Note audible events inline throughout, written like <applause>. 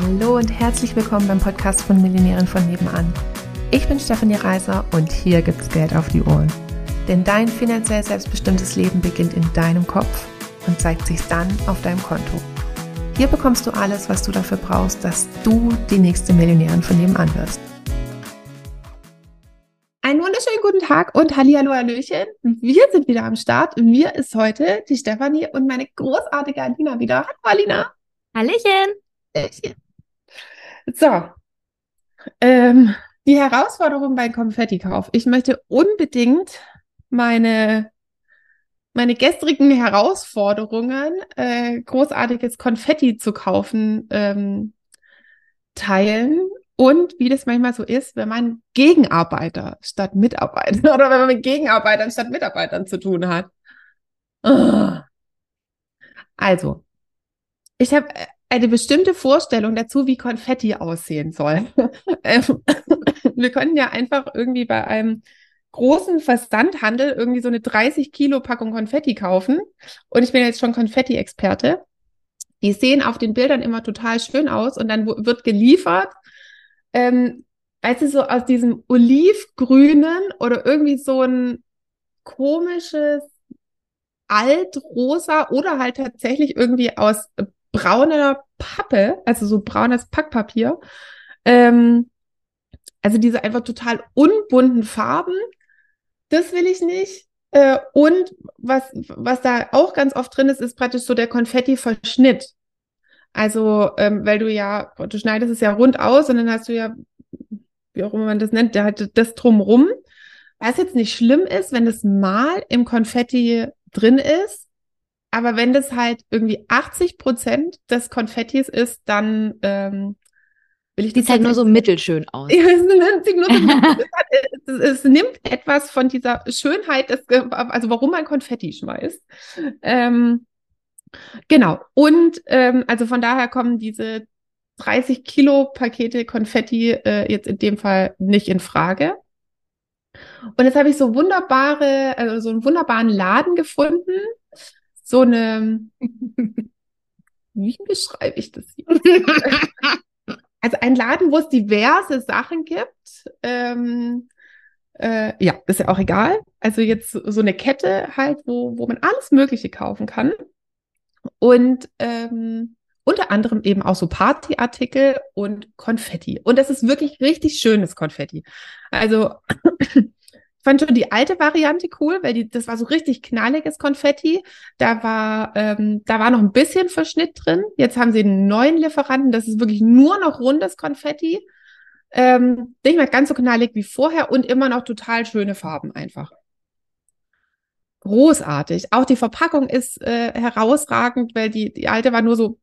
Hallo und herzlich willkommen beim Podcast von Millionären von nebenan. Ich bin Stefanie Reiser und hier gibt's Geld auf die Ohren. Denn dein finanziell selbstbestimmtes Leben beginnt in deinem Kopf und zeigt sich dann auf deinem Konto. Hier bekommst du alles, was du dafür brauchst, dass du die nächste Millionärin von nebenan wirst. Einen wunderschönen guten Tag und Hallihallo Hallöchen. Wir sind wieder am Start. Mir ist heute die Stefanie und meine großartige Alina wieder. Hallo Alina. Hallöchen. So, ähm, die Herausforderung beim Konfettikauf. Ich möchte unbedingt meine, meine gestrigen Herausforderungen, äh, großartiges Konfetti zu kaufen, ähm, teilen. Und wie das manchmal so ist, wenn man Gegenarbeiter statt Mitarbeiter <laughs> oder wenn man mit Gegenarbeitern statt Mitarbeitern zu tun hat. Also, ich habe äh, eine bestimmte Vorstellung dazu, wie Konfetti aussehen soll. <laughs> Ähm, wir können ja einfach irgendwie bei einem großen Versandhandel irgendwie so eine 30 Kilo Packung Konfetti kaufen. Und ich bin jetzt schon Konfetti-Experte. Die sehen auf den Bildern immer total schön aus und dann wird geliefert. Ähm, als es so aus diesem olivgrünen oder irgendwie so ein komisches altrosa oder halt tatsächlich irgendwie aus brauner Pappe, also so braunes Packpapier. Ähm, also diese einfach total unbunten Farben, das will ich nicht. Äh, und was, was da auch ganz oft drin ist, ist praktisch so der Konfetti-Verschnitt. Also, ähm, weil du ja, du schneidest es ja rund aus und dann hast du ja, wie auch immer man das nennt, der hat das drumrum. Was jetzt nicht schlimm ist, wenn das mal im Konfetti drin ist, aber wenn das halt irgendwie 80 Prozent des Konfettis ist, dann ähm, will ich Sieht <laughs> halt nur so mittelschön aus. Ja, es, es, es, nimmt etwas von dieser Schönheit, des, also warum man Konfetti schmeißt. Ähm, genau. Und ähm, also von daher kommen diese 30 Kilo Pakete Konfetti äh, jetzt in dem Fall nicht in Frage. Und jetzt habe ich so wunderbare, also so einen wunderbaren Laden gefunden, so eine, wie beschreibe ich das hier? <laughs> also ein Laden, wo es diverse Sachen gibt. Ähm, äh, ja, ist ja auch egal. Also jetzt so eine Kette halt, wo, wo man alles Mögliche kaufen kann. Und ähm, unter anderem eben auch so Partyartikel und Konfetti. Und das ist wirklich richtig schönes Konfetti. Also fand schon die alte Variante cool, weil die, das war so richtig knalliges Konfetti. Da war, ähm, da war noch ein bisschen Verschnitt drin. Jetzt haben sie einen neuen Lieferanten. Das ist wirklich nur noch rundes Konfetti. Ähm, nicht mehr ganz so knallig wie vorher und immer noch total schöne Farben einfach. Großartig. Auch die Verpackung ist äh, herausragend, weil die, die alte war nur so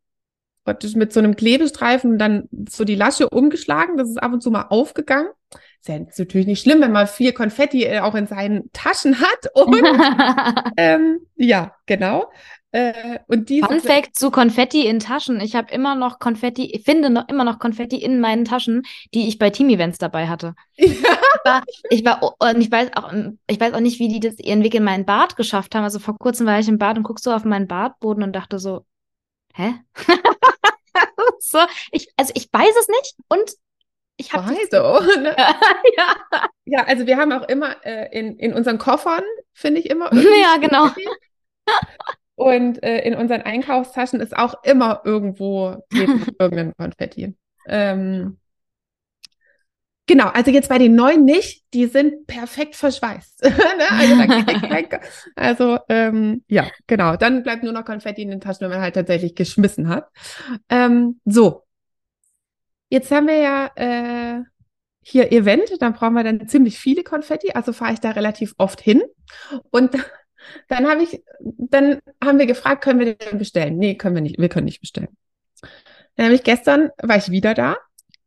praktisch mit so einem Klebestreifen und dann so die Lasche umgeschlagen. Das ist ab und zu mal aufgegangen. Ist ja natürlich nicht schlimm, wenn man viel Konfetti äh, auch in seinen Taschen hat. <laughs> Und ähm, ja, genau. Äh, und diese Fun Fact zu Konfetti in Taschen. Ich habe immer noch Konfetti, ich finde noch immer noch Konfetti in meinen Taschen, die ich bei Team-Events dabei hatte. <laughs> Ja. Ich war, ich war, und ich weiß auch, ich weiß auch nicht, wie die das ihren Weg in meinen Bart geschafft haben. Also vor kurzem war ich im Bad und guckst so auf meinen Bartboden und dachte so, hä? <laughs> so, ich, also ich weiß es nicht und ich habe so. Ne? <laughs> ja. ja, also wir haben auch immer äh, in, in unseren Koffern, finde ich immer. <laughs> Ja, genau. Und äh, in unseren Einkaufstaschen ist auch immer irgendwo <laughs> irgendein Konfetti. Ähm, genau, also jetzt bei den neuen nicht, die sind perfekt verschweißt. ne? Also, also ähm, ja, genau. Dann bleibt nur noch Konfetti in den Taschen, wenn man halt tatsächlich geschmissen hat. Ähm, so, Jetzt haben wir ja äh, hier Event, dann brauchen wir dann ziemlich viele Konfetti, also fahre ich da relativ oft hin. Und <laughs> dann habe ich, dann haben wir gefragt, können wir den bestellen? Nee, können wir nicht, wir können nicht bestellen. Dann habe ich gestern, war ich wieder da.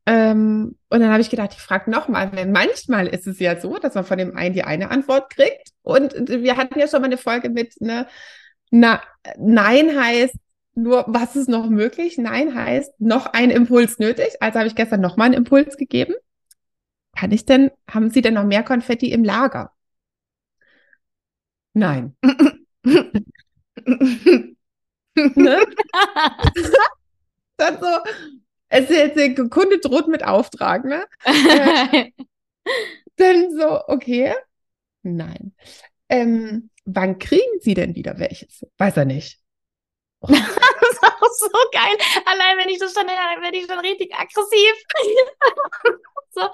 Ähm, und dann habe ich gedacht, ich frage nochmal, weil manchmal ist es ja so, dass man von dem einen die eine Antwort kriegt. Und wir hatten ja schon mal eine Folge mit, ne, na, Nein heißt, nur, was ist noch möglich? Nein heißt noch ein Impuls nötig. Also habe ich gestern noch mal einen Impuls gegeben. Kann ich denn, haben Sie denn noch mehr Konfetti im Lager? Nein. <laughs> ne? <laughs> Dann so, es ist jetzt der Kunde droht mit Auftrag, ne? äh, <laughs> dann so, okay, nein. Ähm, wann kriegen Sie denn wieder welches? Weiß er nicht. Oh. <laughs> das ist auch so geil. Allein wenn ich das schon, dann werde ich schon richtig aggressiv. <laughs> so.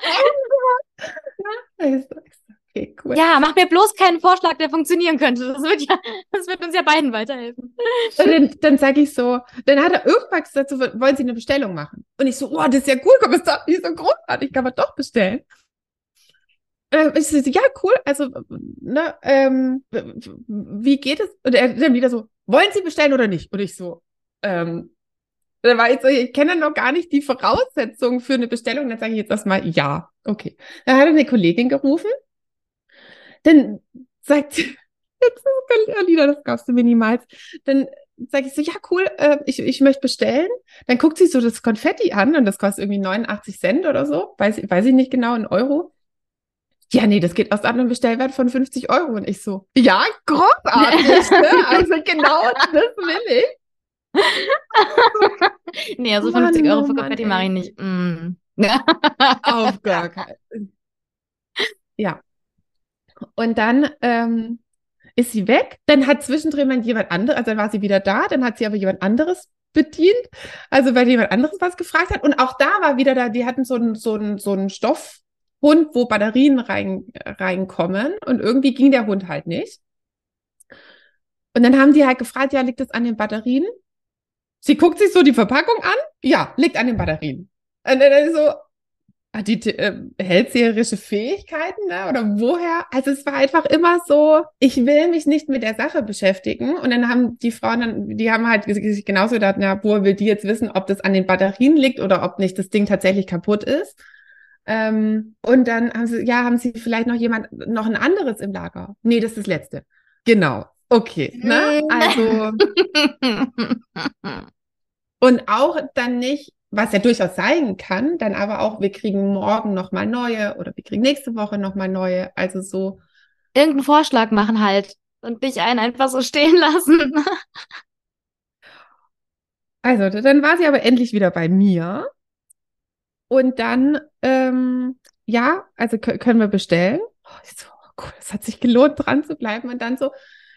Okay, cool. Ja, mach mir bloß keinen Vorschlag, der funktionieren könnte. Das wird ja, das wird uns ja beiden weiterhelfen. Und dann, dann sage ich so, dann hat er irgendwas gesagt, so, wollen Sie eine Bestellung machen? Und ich so, oh, das ist ja cool, komm, ist doch nicht so großartig, kann man doch bestellen. Ähm, ich so, ja, cool, also, ne, ähm, wie geht es? Und er dann wieder so, wollen Sie bestellen oder nicht? Und ich so, ähm, dann war ich so, ich kenne noch gar nicht die Voraussetzungen für eine Bestellung. Dann sage ich jetzt erstmal ja. Okay. Dann hat eine Kollegin gerufen dann sagt sie, <laughs> jetzt Alina, das glaubst du mir niemals. Dann sage ich so, ja, cool, äh, ich, ich möchte bestellen. Dann guckt sie so das Konfetti an und das kostet irgendwie 89 Cent oder so, weiß, weiß ich nicht genau, ein Euro. Ja, nee, das geht aus einem Bestellwert von 50 Euro. Und ich so, ja, großartig, ne? Also genau das will ich. <laughs> nee, also 50 Mann, Euro für Konfetti mache ich nicht. Mm. Auf <laughs> gar keinen. Ja, und dann ähm, ist sie weg. Dann hat zwischendrin jemand anderes, also dann war sie wieder da, dann hat sie aber jemand anderes bedient, also weil jemand anderes was gefragt hat. Und auch da war wieder da, die hatten so einen so einen, so einen Stoffhund, wo Batterien rein, reinkommen. Und irgendwie ging der Hund halt nicht. Und dann haben die halt gefragt, ja, liegt das an den Batterien? Sie guckt sich so die Verpackung an. Ja, liegt an den Batterien. Und dann ist so, Ah, die äh, hellseherische Fähigkeiten ne? oder woher? Also es war einfach immer so, ich will mich nicht mit der Sache beschäftigen. Und dann haben die Frauen dann, die haben halt sich genauso gedacht, ja, woher will die jetzt wissen, ob das an den Batterien liegt oder ob nicht das Ding tatsächlich kaputt ist. Ähm, und dann haben sie, ja, haben sie vielleicht noch jemand, noch ein anderes im Lager? Nee, das ist das letzte. Genau. Okay. Ne? Also. <laughs> und auch dann nicht, was ja durchaus sein kann, dann aber auch, wir kriegen morgen nochmal neue oder wir kriegen nächste Woche nochmal neue. Also so. Irgendeinen Vorschlag machen halt und dich einen einfach so stehen <laughs> lassen. also, dann war sie aber endlich wieder bei mir. Und dann, ähm, ja, also können wir bestellen. Oh, so, oh, cool, es hat sich gelohnt, dran zu bleiben. Und dann so,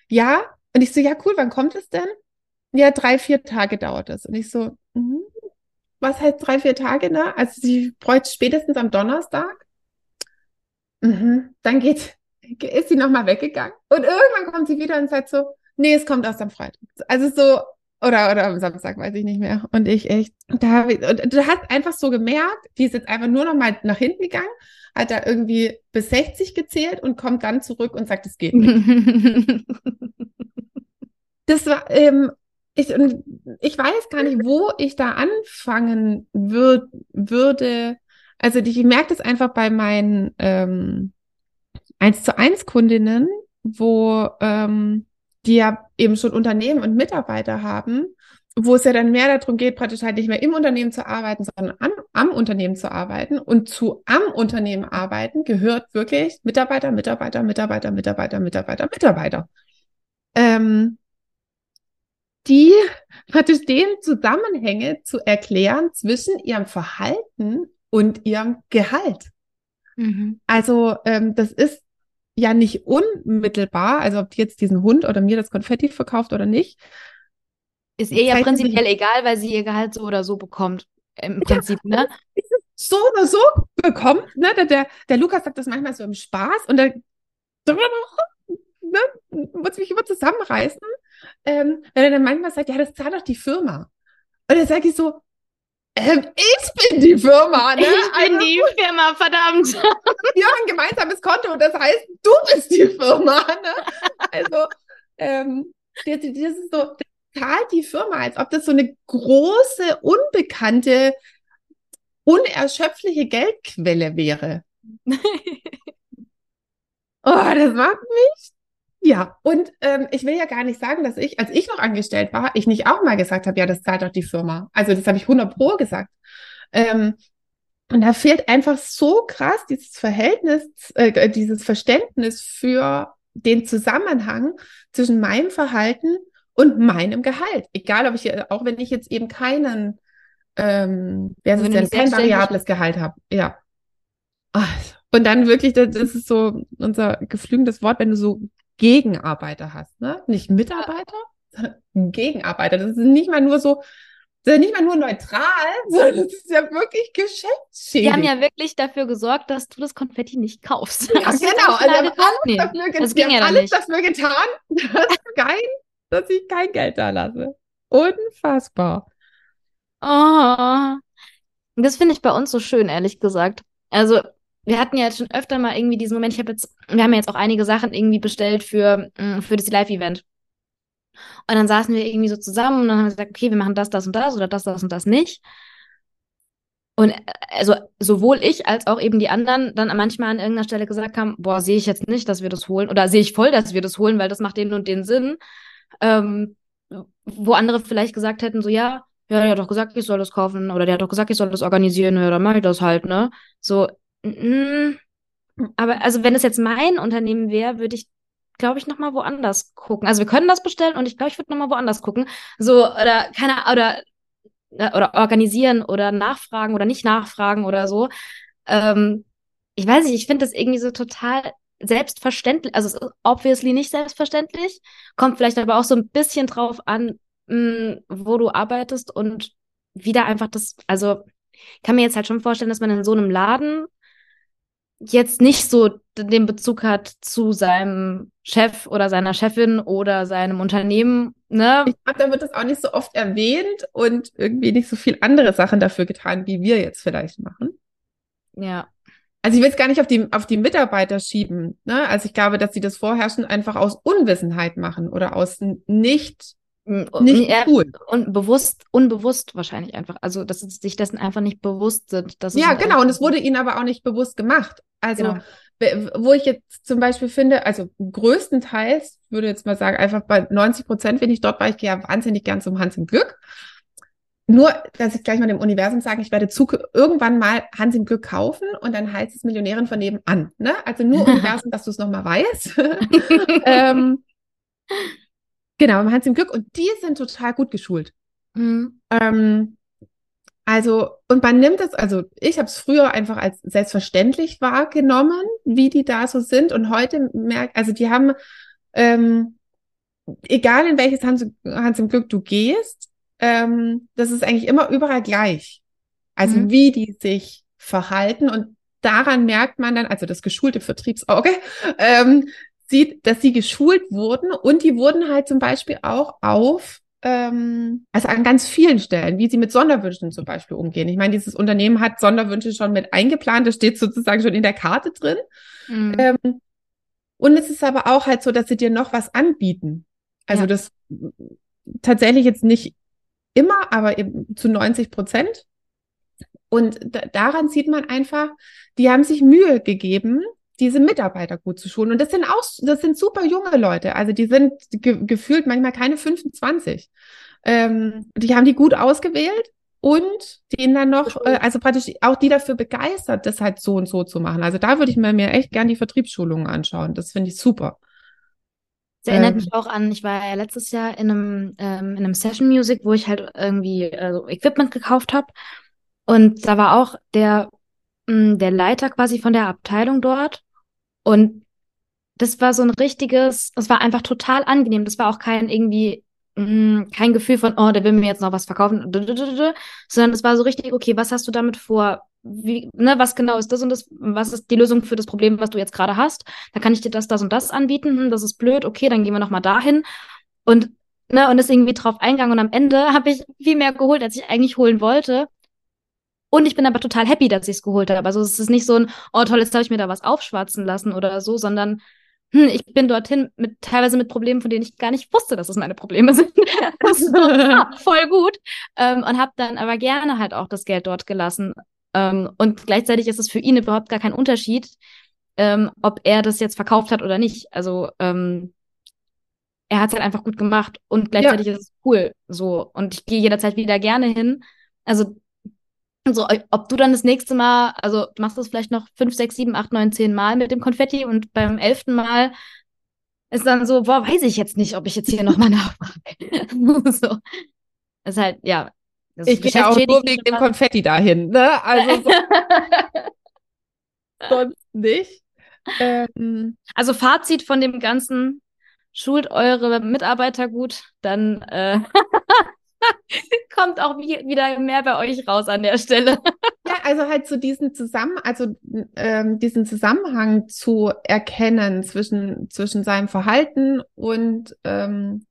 ja. Und ich so, ja, cool, wann kommt es denn? Ja, drei, vier Tage dauert es. Und ich so, mh, was heißt drei, vier Tage, ne? Also sie bräuchte spätestens am Donnerstag. Mhm. Dann geht, ist sie nochmal weggegangen. Und irgendwann kommt sie wieder und sagt so, nee, es kommt erst am Freitag. Also so, oder, oder am Samstag, weiß ich nicht mehr. Und ich echt, da ich, und du hast einfach so gemerkt, die ist jetzt einfach nur noch mal nach hinten gegangen, hat da irgendwie bis 60 gezählt und kommt dann zurück und sagt, es geht nicht. <laughs> das war, ähm, ich, ich weiß gar nicht, wo ich da anfangen würd, würde. Also ich merke das einfach bei meinen ähm, 1 zu 1 Kundinnen, wo ähm, die ja eben schon Unternehmen und Mitarbeiter haben, wo es ja dann mehr darum geht, praktisch halt nicht mehr im Unternehmen zu arbeiten, sondern an, am Unternehmen zu arbeiten. Und zu am Unternehmen arbeiten gehört wirklich Mitarbeiter, Mitarbeiter, Mitarbeiter, Mitarbeiter, Mitarbeiter, Mitarbeiter. Ähm, die <laughs> praktisch den Zusammenhänge zu erklären zwischen ihrem Verhalten und ihrem Gehalt. Mhm. Also ähm, das ist ja nicht unmittelbar, also ob die jetzt diesen Hund oder mir das Konfetti verkauft oder nicht. Ist ihr ja prinzipiell egal, weil sie ihr Gehalt so oder so bekommt. Im Prinzip, ja, ne? <laughs> So oder so bekommt, ne? Der, der, der Lukas sagt das manchmal so im Spaß und der <laughs> ne, muss mich immer zusammenreißen, ähm, wenn er dann manchmal sagt, ja, das zahlt doch die Firma. Und dann sage ich so, ich bin die Firma, ne? Ich bin also, die Firma, verdammt. <laughs> Wir haben ein gemeinsames Konto, das heißt, du bist die Firma, ne? Also, ähm, das, das ist so, das zahlt die Firma, als ob das so eine große, unbekannte, unerschöpfliche Geldquelle wäre. <laughs> oh, das macht mich ja, und ähm, ich will ja gar nicht sagen, dass ich, als ich noch angestellt war, ich nicht auch mal gesagt habe, ja, das zahlt doch die Firma. Also das habe ich 100 pro gesagt. Ähm, und da fehlt einfach so krass dieses Verhältnis, äh, dieses Verständnis für den Zusammenhang zwischen meinem Verhalten und meinem Gehalt. Egal, ob ich, auch wenn ich jetzt eben keinen ähm, wer ist es denn, kein variables Gehalt habe. Ja. Und dann wirklich, das ist so unser geflügeltes Wort, wenn du so Gegenarbeiter hast, ne? Nicht Mitarbeiter, sondern Gegenarbeiter. Das ist nicht mal nur so, das ist nicht mal nur neutral, <laughs> sondern das ist ja wirklich geschäftsschädigend. Die haben ja wirklich dafür gesorgt, dass du das Konfetti nicht kaufst. Ja, Hast genau. Also haben alles, dafür, das ging ja alles dafür getan, <laughs> dass, kein, dass ich kein Geld da lasse. Unfassbar. Oh. Das finde ich bei uns so schön, ehrlich gesagt. Also, wir hatten ja jetzt schon öfter mal irgendwie diesen Moment, ich habe jetzt, wir haben ja jetzt auch einige Sachen irgendwie bestellt für, mm, für das Live-Event. Und dann saßen wir irgendwie so zusammen und dann haben wir gesagt, okay, wir machen das, das und das oder das, das und das nicht. Und äh, also sowohl ich als auch eben die anderen dann manchmal an irgendeiner Stelle gesagt haben, boah, sehe ich jetzt nicht, dass wir das holen oder sehe ich voll, dass wir das holen, weil das macht den und den Sinn. Ähm, wo andere vielleicht gesagt hätten, so ja, ja, der hat doch gesagt, ich soll das kaufen oder der hat doch gesagt, ich soll das organisieren, ja, dann mache ich das halt, ne? So, mm, aber also wenn es jetzt mein Unternehmen wäre, würde ich glaube ich, nochmal woanders gucken. Also wir können das bestellen und ich glaube, ich würde nochmal woanders gucken. So, oder keine oder, äh, oder organisieren oder nachfragen oder nicht nachfragen oder so. Ähm, ich weiß nicht, ich finde das irgendwie so total selbstverständlich. Also es ist obviously nicht selbstverständlich. Kommt vielleicht aber auch so ein bisschen drauf an, mh, hm, wo du arbeitest und wieder einfach das, also kann mir jetzt halt schon vorstellen, dass man in so einem Laden jetzt nicht so den Bezug hat zu seinem Chef oder seiner Chefin oder seinem Unternehmen. Ne? Ich glaube, da wird das auch nicht so oft erwähnt und irgendwie nicht so viel andere Sachen dafür getan, wie wir jetzt vielleicht machen. Ja. Also ich will es gar nicht auf die, auf die Mitarbeiter schieben. Ne? Also ich glaube, dass sie das Vorherrschen einfach aus Unwissenheit machen oder aus nicht nicht ja, cool. Und bewusst, unbewusst wahrscheinlich einfach. Also, dass sie sich dessen einfach nicht bewusst sind. Dass ja, genau. Und es wurde ihnen aber auch nicht bewusst gemacht. Also, genau. wo ich jetzt zum Beispiel finde, also größtenteils, würde jetzt mal sagen, einfach bei 90 Prozent, wenn ich dort war, ich gehe ja wahnsinnig gern zum Hans im Glück. Nur, dass ich gleich mal dem Universum sage, ich werde Zug irgendwann mal Hans im Glück kaufen und dann heißt es Millionärin von nebenan. Ne? Also nur <laughs> Universum, dass du es nochmal weißt. <laughs> ähm, <laughs> Genau, im Hans im Glück. Und die sind total gut geschult. Mhm. Ähm, also, und man nimmt es, also ich habe es früher einfach als selbstverständlich wahrgenommen, wie die da so sind. Und heute merkt, also die haben, ähm, egal in welches Hans, Hans im Glück du gehst, ähm, das ist eigentlich immer überall gleich. Also mhm. wie die sich verhalten und daran merkt man dann, also das geschulte Vertriebsauge, <laughs> ähm, sieht, dass sie geschult wurden und die wurden halt zum Beispiel auch auf ähm, also an ganz vielen Stellen, wie sie mit Sonderwünschen zum Beispiel umgehen. Ich meine, dieses Unternehmen hat Sonderwünsche schon mit eingeplant, das steht sozusagen schon in der Karte drin. Mhm. Ähm, und es ist aber auch halt so, dass sie dir noch was anbieten. Also ja. das tatsächlich jetzt nicht immer, aber eben zu 90 Prozent. Und daran sieht man einfach, die haben sich Mühe gegeben, diese Mitarbeiter gut zu schulen. Und das sind auch, das sind super junge Leute. Also die sind ge gefühlt manchmal keine 25. Ähm, die haben die gut ausgewählt und denen dann noch, äh, also praktisch auch die dafür begeistert, das halt so und so zu machen. Also da würde ich mir, mir echt gern die Vertriebsschulungen anschauen. Das finde ich super. Das erinnert ähm, mich auch an, ich war ja letztes Jahr in einem, ähm, in einem Session Music, wo ich halt irgendwie also Equipment gekauft habe. Und da war auch der, mh, mm, der Leiter quasi von der Abteilung dort. Und das war so ein richtiges, das war einfach total angenehm. Das war auch kein irgendwie, mm, kein Gefühl von, oh, der will mir jetzt noch was verkaufen, sondern es war so richtig, okay, was hast du damit vor? Wie, ne, was genau ist das und das, was ist die Lösung für das Problem, was du jetzt gerade hast? Da kann ich dir das, das und das anbieten. Hm, das ist blöd, okay, dann gehen wir nochmal dahin. Und, ne, und ist irgendwie drauf eingegangen. Und am Ende <laughs> habe ich viel mehr geholt, als ich eigentlich holen wollte. Und ich bin aber total happy, dass ich es geholt habe. Also es ist nicht so ein, oh toll, jetzt habe ich mir da was aufschwatzen lassen oder so, sondern hm, ich bin dorthin mit teilweise mit Problemen, von denen ich gar nicht wusste, dass es meine Probleme <laughs> sind. <laughs> voll gut. Ähm, und habe dann aber gerne halt auch das Geld dort gelassen. Ähm, und gleichzeitig ist es für ihn überhaupt gar kein Unterschied, ähm, ob er das jetzt verkauft hat oder nicht. Also ähm, er hat es halt einfach gut gemacht und gleichzeitig ja. ist es cool so. Und ich gehe jederzeit wieder gerne hin. Also so, ob du dann das nächste Mal, also du machst das vielleicht noch fünf, sechs, sieben, acht, neun, zehn Mal mit dem Konfetti und beim elften Mal ist dann so, boah, weiß ich jetzt nicht, ob ich jetzt hier nochmal <laughs> nachfrage. <laughs> so. Ist halt, ja, ich gehe auch nur wegen dem Konfetti dahin, ne? Also so <laughs> sonst nicht. Ähm, also Fazit von dem Ganzen, schult eure Mitarbeiter gut, dann äh, <laughs> kommt auch wieder mehr bei euch raus an der Stelle. <laughs> ja, also halt so diesen Zusammen, also ähm, diesen Zusammenhang zu erkennen zwischen, zwischen seinem Verhalten und, ähm,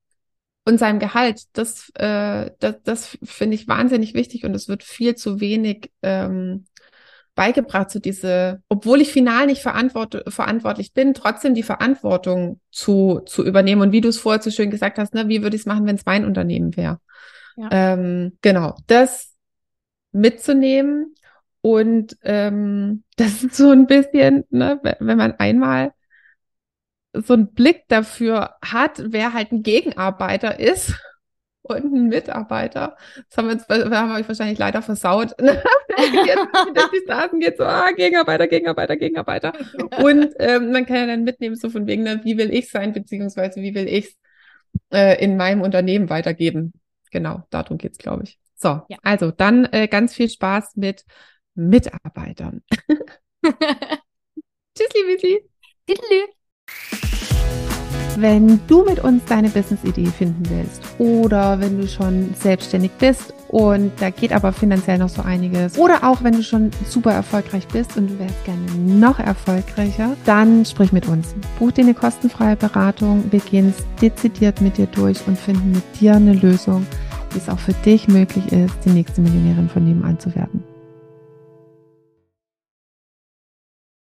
und seinem Gehalt, das, äh, das, das finde ich wahnsinnig wichtig und es wird viel zu wenig ähm, beigebracht, so diese, obwohl ich final nicht verantwort verantwortlich bin, trotzdem die Verantwortung zu, zu übernehmen. Und wie du es vorher so schön gesagt hast, ne, wie würde ich es machen, wenn es mein Unternehmen wäre? Ja. Ähm, genau, das mitzunehmen und ähm, <laughs> das ist so ein bisschen, ne, wenn man einmal so einen Blick dafür hat, wer halt ein Gegenarbeiter ist <laughs> und ein Mitarbeiter. Das haben wir, jetzt, wir haben euch wahrscheinlich leider versaut. <laughs> jetzt die Straßen geht so, ah, Gegenarbeiter, Gegenarbeiter, Gegenarbeiter. Und ähm, man kann ja dann mitnehmen, so von wegen, ne, wie will ich sein, beziehungsweise wie will ich es äh, in meinem Unternehmen weitergeben. Genau, darum geht's, glaube ich. So, ja. also dann äh, ganz viel Spaß mit Mitarbeitern. <laughs> Tschüss, liebe Tschüss. Wenn du mit uns deine Business-Idee finden willst oder wenn du schon selbstständig bist und da geht aber finanziell noch so einiges oder auch wenn du schon super erfolgreich bist und du wärst gerne noch erfolgreicher, dann sprich mit uns. Buch dir eine kostenfreie Beratung. Wir gehen es dezidiert mit dir durch und finden mit dir eine Lösung, es auch für dich möglich ist, die nächste Millionärin von nebenan zu werden.